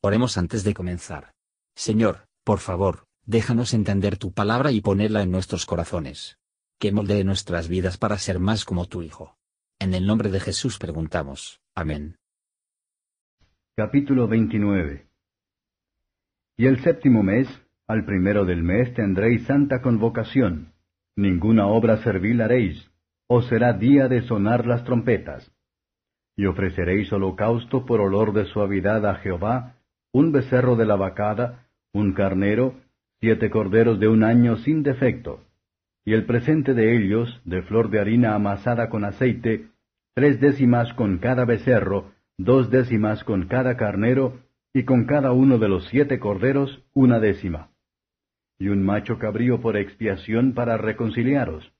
Oremos antes de comenzar. Señor, por favor, déjanos entender tu palabra y ponerla en nuestros corazones. Que moldee nuestras vidas para ser más como tu Hijo. En el nombre de Jesús preguntamos. Amén. Capítulo 29 Y el séptimo mes, al primero del mes tendréis santa convocación. Ninguna obra servil haréis, o será día de sonar las trompetas. Y ofreceréis holocausto por olor de suavidad a Jehová, un becerro de la vacada, un carnero, siete corderos de un año sin defecto, y el presente de ellos, de flor de harina amasada con aceite, tres décimas con cada becerro, dos décimas con cada carnero, y con cada uno de los siete corderos una décima. Y un macho cabrío por expiación para reconciliaros.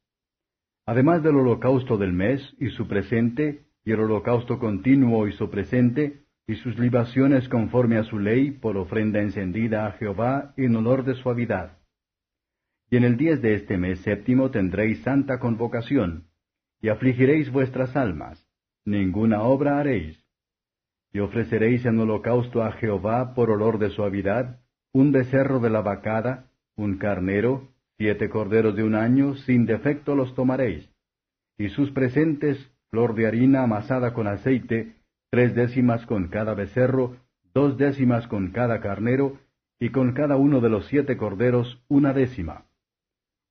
Además del holocausto del mes y su presente, y el holocausto continuo y su presente, y sus libaciones conforme a su ley por ofrenda encendida a Jehová en olor de suavidad. Y en el diez de este mes séptimo tendréis santa convocación, y afligiréis vuestras almas, ninguna obra haréis. Y ofreceréis en holocausto a Jehová por olor de suavidad, un becerro de la vacada, un carnero, siete corderos de un año, sin defecto los tomaréis. Y sus presentes, flor de harina amasada con aceite, tres décimas con cada becerro, dos décimas con cada carnero, y con cada uno de los siete corderos una décima.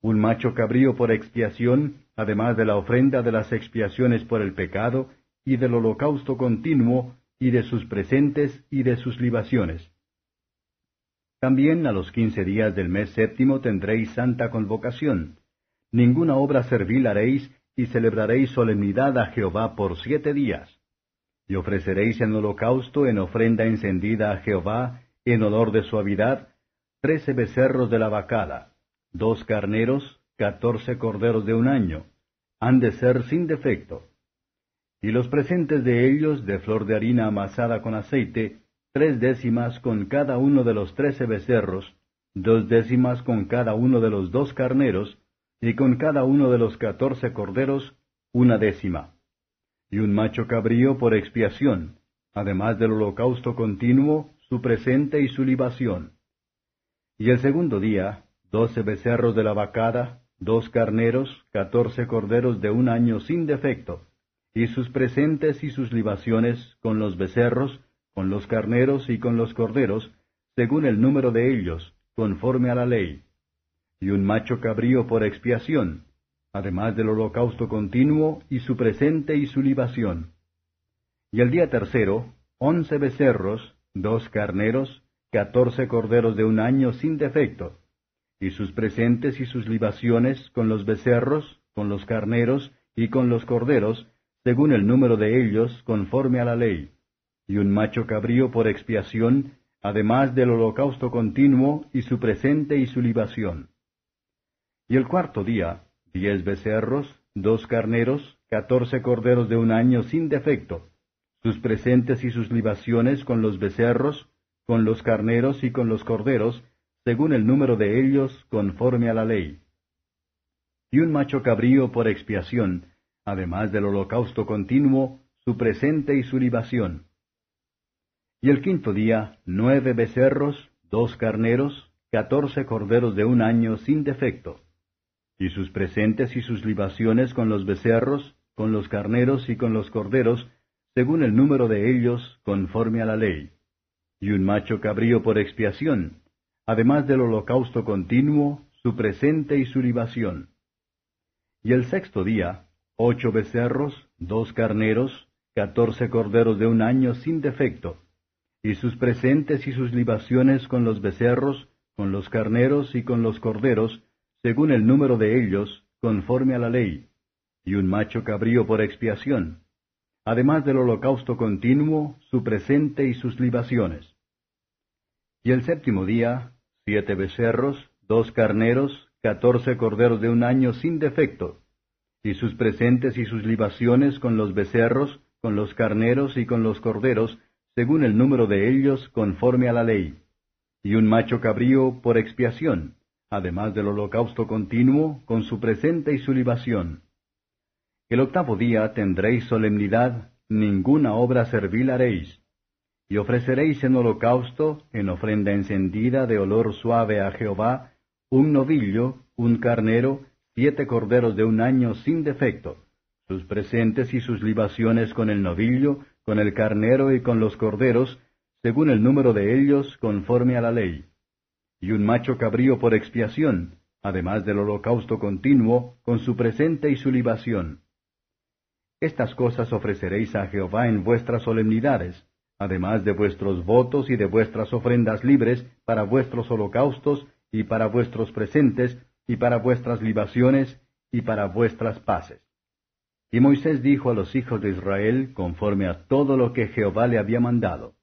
Un macho cabrío por expiación, además de la ofrenda de las expiaciones por el pecado, y del holocausto continuo, y de sus presentes y de sus libaciones. También a los quince días del mes séptimo tendréis santa convocación. Ninguna obra servil haréis, y celebraréis solemnidad a Jehová por siete días y ofreceréis en holocausto en ofrenda encendida a Jehová, en olor de suavidad, trece becerros de la vacada, dos carneros, catorce corderos de un año, han de ser sin defecto. Y los presentes de ellos de flor de harina amasada con aceite, tres décimas con cada uno de los trece becerros, dos décimas con cada uno de los dos carneros, y con cada uno de los catorce corderos, una décima y un macho cabrío por expiación, además del holocausto continuo, su presente y su libación. Y el segundo día, doce becerros de la vacada, dos carneros, catorce corderos de un año sin defecto, y sus presentes y sus libaciones con los becerros, con los carneros y con los corderos, según el número de ellos, conforme a la ley. Y un macho cabrío por expiación, además del holocausto continuo y su presente y su libación. Y el día tercero, once becerros, dos carneros, catorce corderos de un año sin defecto, y sus presentes y sus libaciones con los becerros, con los carneros y con los corderos, según el número de ellos, conforme a la ley, y un macho cabrío por expiación, además del holocausto continuo y su presente y su libación. Y el cuarto día, diez becerros, dos carneros, catorce corderos de un año sin defecto, sus presentes y sus libaciones con los becerros, con los carneros y con los corderos, según el número de ellos, conforme a la ley. Y un macho cabrío por expiación, además del holocausto continuo, su presente y su libación. Y el quinto día, nueve becerros, dos carneros, catorce corderos de un año sin defecto y sus presentes y sus libaciones con los becerros, con los carneros y con los corderos, según el número de ellos, conforme a la ley, y un macho cabrío por expiación, además del holocausto continuo, su presente y su libación. Y el sexto día, ocho becerros, dos carneros, catorce corderos de un año sin defecto, y sus presentes y sus libaciones con los becerros, con los carneros y con los corderos, según el número de ellos, conforme a la ley, y un macho cabrío por expiación, además del holocausto continuo, su presente y sus libaciones. Y el séptimo día, siete becerros, dos carneros, catorce corderos de un año sin defecto, y sus presentes y sus libaciones con los becerros, con los carneros y con los corderos, según el número de ellos, conforme a la ley, y un macho cabrío por expiación, además del holocausto continuo, con su presente y su libación. El octavo día tendréis solemnidad, ninguna obra servil haréis. Y ofreceréis en holocausto, en ofrenda encendida de olor suave a Jehová, un novillo, un carnero, siete corderos de un año sin defecto, sus presentes y sus libaciones con el novillo, con el carnero y con los corderos, según el número de ellos, conforme a la ley. Y un macho cabrío por expiación, además del holocausto continuo, con su presente y su libación. Estas cosas ofreceréis a Jehová en vuestras solemnidades, además de vuestros votos y de vuestras ofrendas libres para vuestros holocaustos y para vuestros presentes y para vuestras libaciones y para vuestras paces. Y Moisés dijo a los hijos de Israel conforme a todo lo que Jehová le había mandado.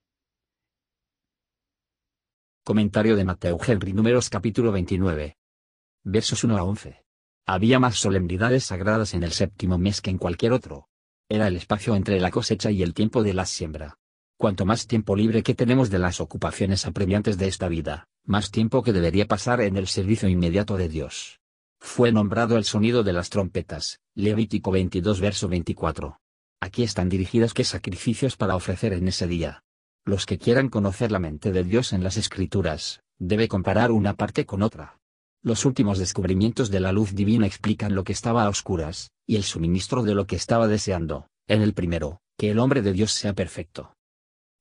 Comentario de Mateo Henry Números capítulo 29. Versos 1 a 11. Había más solemnidades sagradas en el séptimo mes que en cualquier otro. Era el espacio entre la cosecha y el tiempo de la siembra. Cuanto más tiempo libre que tenemos de las ocupaciones apremiantes de esta vida, más tiempo que debería pasar en el servicio inmediato de Dios. Fue nombrado el sonido de las trompetas, Levítico 22 verso 24. Aquí están dirigidas qué sacrificios para ofrecer en ese día. Los que quieran conocer la mente de Dios en las Escrituras, debe comparar una parte con otra. Los últimos descubrimientos de la luz divina explican lo que estaba a oscuras, y el suministro de lo que estaba deseando, en el primero, que el hombre de Dios sea perfecto.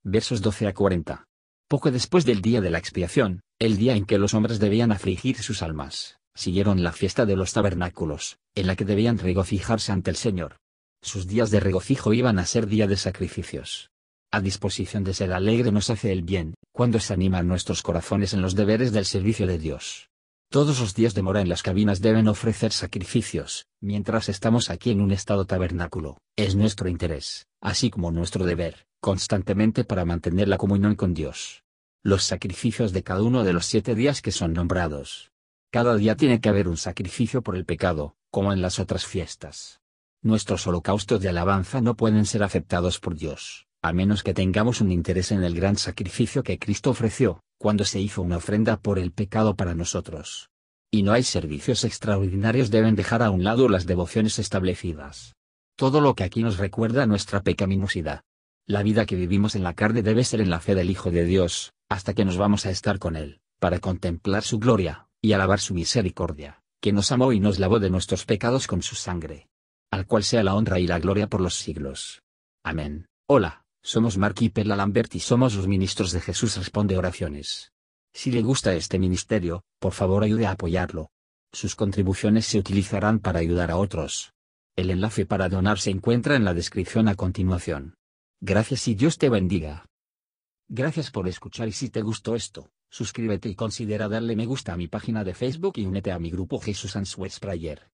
Versos 12 a 40. Poco después del día de la expiación, el día en que los hombres debían afligir sus almas, siguieron la fiesta de los tabernáculos, en la que debían regocijarse ante el Señor. Sus días de regocijo iban a ser día de sacrificios. A disposición de ser alegre nos hace el bien, cuando se animan nuestros corazones en los deberes del servicio de Dios. Todos los días de mora en las cabinas deben ofrecer sacrificios, mientras estamos aquí en un estado tabernáculo, es nuestro interés, así como nuestro deber, constantemente para mantener la comunión con Dios. Los sacrificios de cada uno de los siete días que son nombrados. Cada día tiene que haber un sacrificio por el pecado, como en las otras fiestas. Nuestros holocaustos de alabanza no pueden ser aceptados por Dios, a menos que tengamos un interés en el gran sacrificio que Cristo ofreció, cuando se hizo una ofrenda por el pecado para nosotros. Y no hay servicios extraordinarios deben dejar a un lado las devociones establecidas. Todo lo que aquí nos recuerda nuestra pecaminosidad. La vida que vivimos en la carne debe ser en la fe del Hijo de Dios, hasta que nos vamos a estar con Él, para contemplar su gloria, y alabar su misericordia, que nos amó y nos lavó de nuestros pecados con su sangre. Al cual sea la honra y la gloria por los siglos. Amén. Hola. Somos Mark y Perla Lambert y somos los ministros de Jesús Responde Oraciones. Si le gusta este ministerio, por favor ayude a apoyarlo. Sus contribuciones se utilizarán para ayudar a otros. El enlace para donar se encuentra en la descripción a continuación. Gracias y Dios te bendiga. Gracias por escuchar y si te gustó esto, suscríbete y considera darle me gusta a mi página de Facebook y únete a mi grupo Jesús Answers Prayer.